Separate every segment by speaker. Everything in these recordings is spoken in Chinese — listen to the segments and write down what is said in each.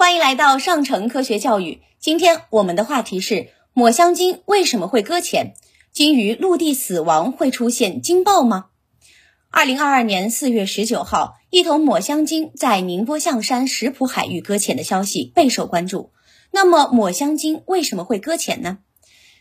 Speaker 1: 欢迎来到上城科学教育。今天我们的话题是抹香鲸为什么会搁浅？鲸鱼陆地死亡会出现鲸爆吗？二零二二年四月十九号，一头抹香鲸在宁波象山石浦海域搁浅的消息备受关注。那么，抹香鲸为什么会搁浅呢？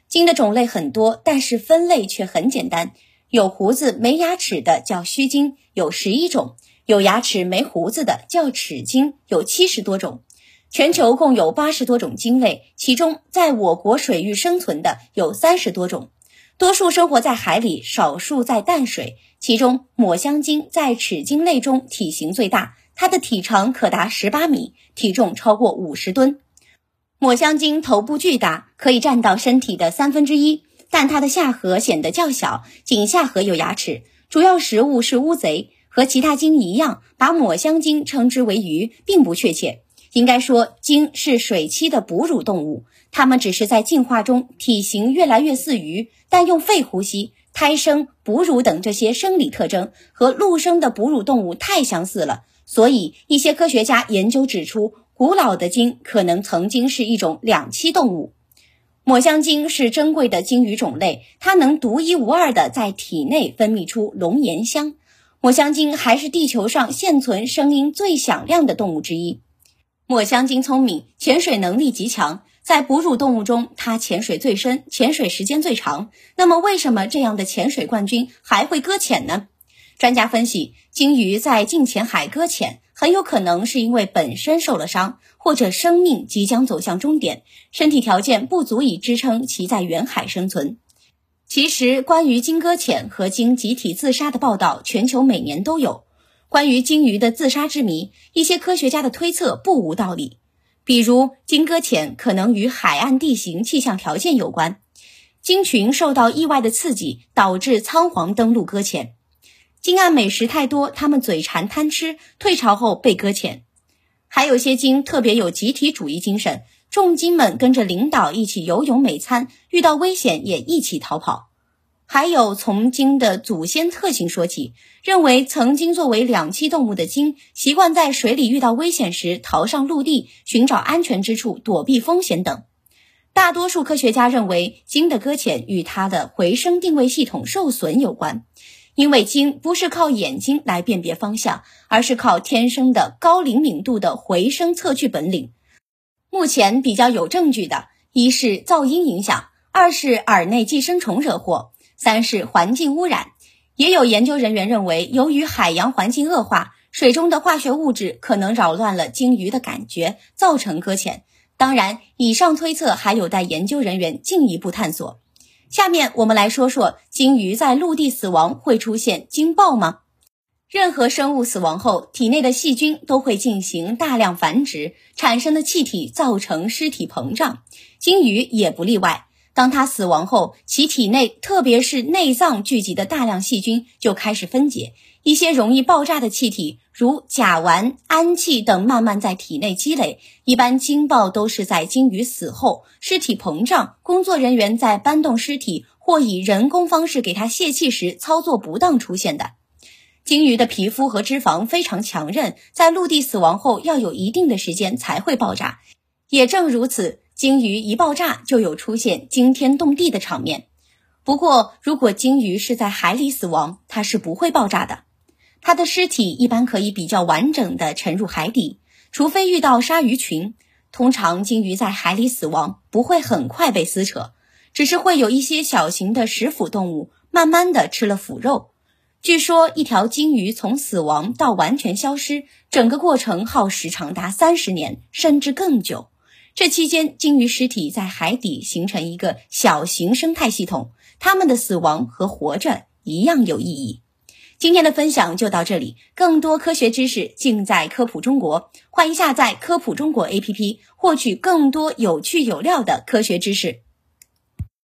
Speaker 1: 鲸的种类很多，但是分类却很简单。有胡子没牙齿的叫须鲸，有十一种；有牙齿没胡子的叫齿鲸，有七十多种。全球共有八十多种鲸类，其中在我国水域生存的有三十多种，多数生活在海里，少数在淡水。其中，抹香鲸在齿鲸类中体型最大，它的体长可达十八米，体重超过五十吨。抹香鲸头部巨大，可以占到身体的三分之一。但它的下颌显得较小，仅下颌有牙齿，主要食物是乌贼。和其他鲸一样，把抹香鲸称之为鱼，并不确切。应该说，鲸是水栖的哺乳动物，它们只是在进化中体型越来越似鱼，但用肺呼吸、胎生、哺乳等这些生理特征和陆生的哺乳动物太相似了。所以，一些科学家研究指出，古老的鲸可能曾经是一种两栖动物。抹香鲸是珍贵的鲸鱼种类，它能独一无二的在体内分泌出龙涎香。抹香鲸还是地球上现存声音最响亮的动物之一。抹香鲸聪明，潜水能力极强，在哺乳动物中，它潜水最深，潜水时间最长。那么，为什么这样的潜水冠军还会搁浅呢？专家分析，鲸鱼在近浅海搁浅。很有可能是因为本身受了伤，或者生命即将走向终点，身体条件不足以支撑其在远海生存。其实，关于鲸搁浅和鲸集体自杀的报道，全球每年都有。关于鲸鱼的自杀之谜，一些科学家的推测不无道理。比如，鲸搁浅可能与海岸地形、气象条件有关，鲸群受到意外的刺激，导致仓皇登陆搁浅。鲸岸美食太多，它们嘴馋贪吃，退潮后被搁浅。还有些鲸特别有集体主义精神，众鲸们跟着领导一起游泳美餐，遇到危险也一起逃跑。还有从鲸的祖先特性说起，认为曾经作为两栖动物的鲸，习惯在水里遇到危险时逃上陆地，寻找安全之处躲避风险等。大多数科学家认为，鲸的搁浅与它的回声定位系统受损有关。因为鲸不是靠眼睛来辨别方向，而是靠天生的高灵敏度的回声测距本领。目前比较有证据的，一是噪音影响，二是耳内寄生虫惹祸，三是环境污染。也有研究人员认为，由于海洋环境恶化，水中的化学物质可能扰乱了鲸鱼的感觉，造成搁浅。当然，以上推测还有待研究人员进一步探索。下面我们来说说鲸鱼在陆地死亡会出现鲸爆吗？任何生物死亡后，体内的细菌都会进行大量繁殖，产生的气体造成尸体膨胀，鲸鱼也不例外。当它死亡后，其体内特别是内脏聚集的大量细菌就开始分解。一些容易爆炸的气体，如甲烷、氨气等，慢慢在体内积累。一般鲸爆都是在鲸鱼死后，尸体膨胀，工作人员在搬动尸体或以人工方式给它泄气时操作不当出现的。鲸鱼的皮肤和脂肪非常强韧，在陆地死亡后要有一定的时间才会爆炸。也正如此，鲸鱼一爆炸就有出现惊天动地的场面。不过，如果鲸鱼是在海里死亡，它是不会爆炸的。它的尸体一般可以比较完整的沉入海底，除非遇到鲨鱼群。通常鲸鱼在海里死亡不会很快被撕扯，只是会有一些小型的食腐动物慢慢的吃了腐肉。据说一条鲸鱼从死亡到完全消失，整个过程耗时长达三十年甚至更久。这期间，鲸鱼尸体在海底形成一个小型生态系统，它们的死亡和活着一样有意义。今天的分享就到这里，更多科学知识尽在科普中国，欢迎下载科普中国 APP，获取更多有趣有料的科学知识。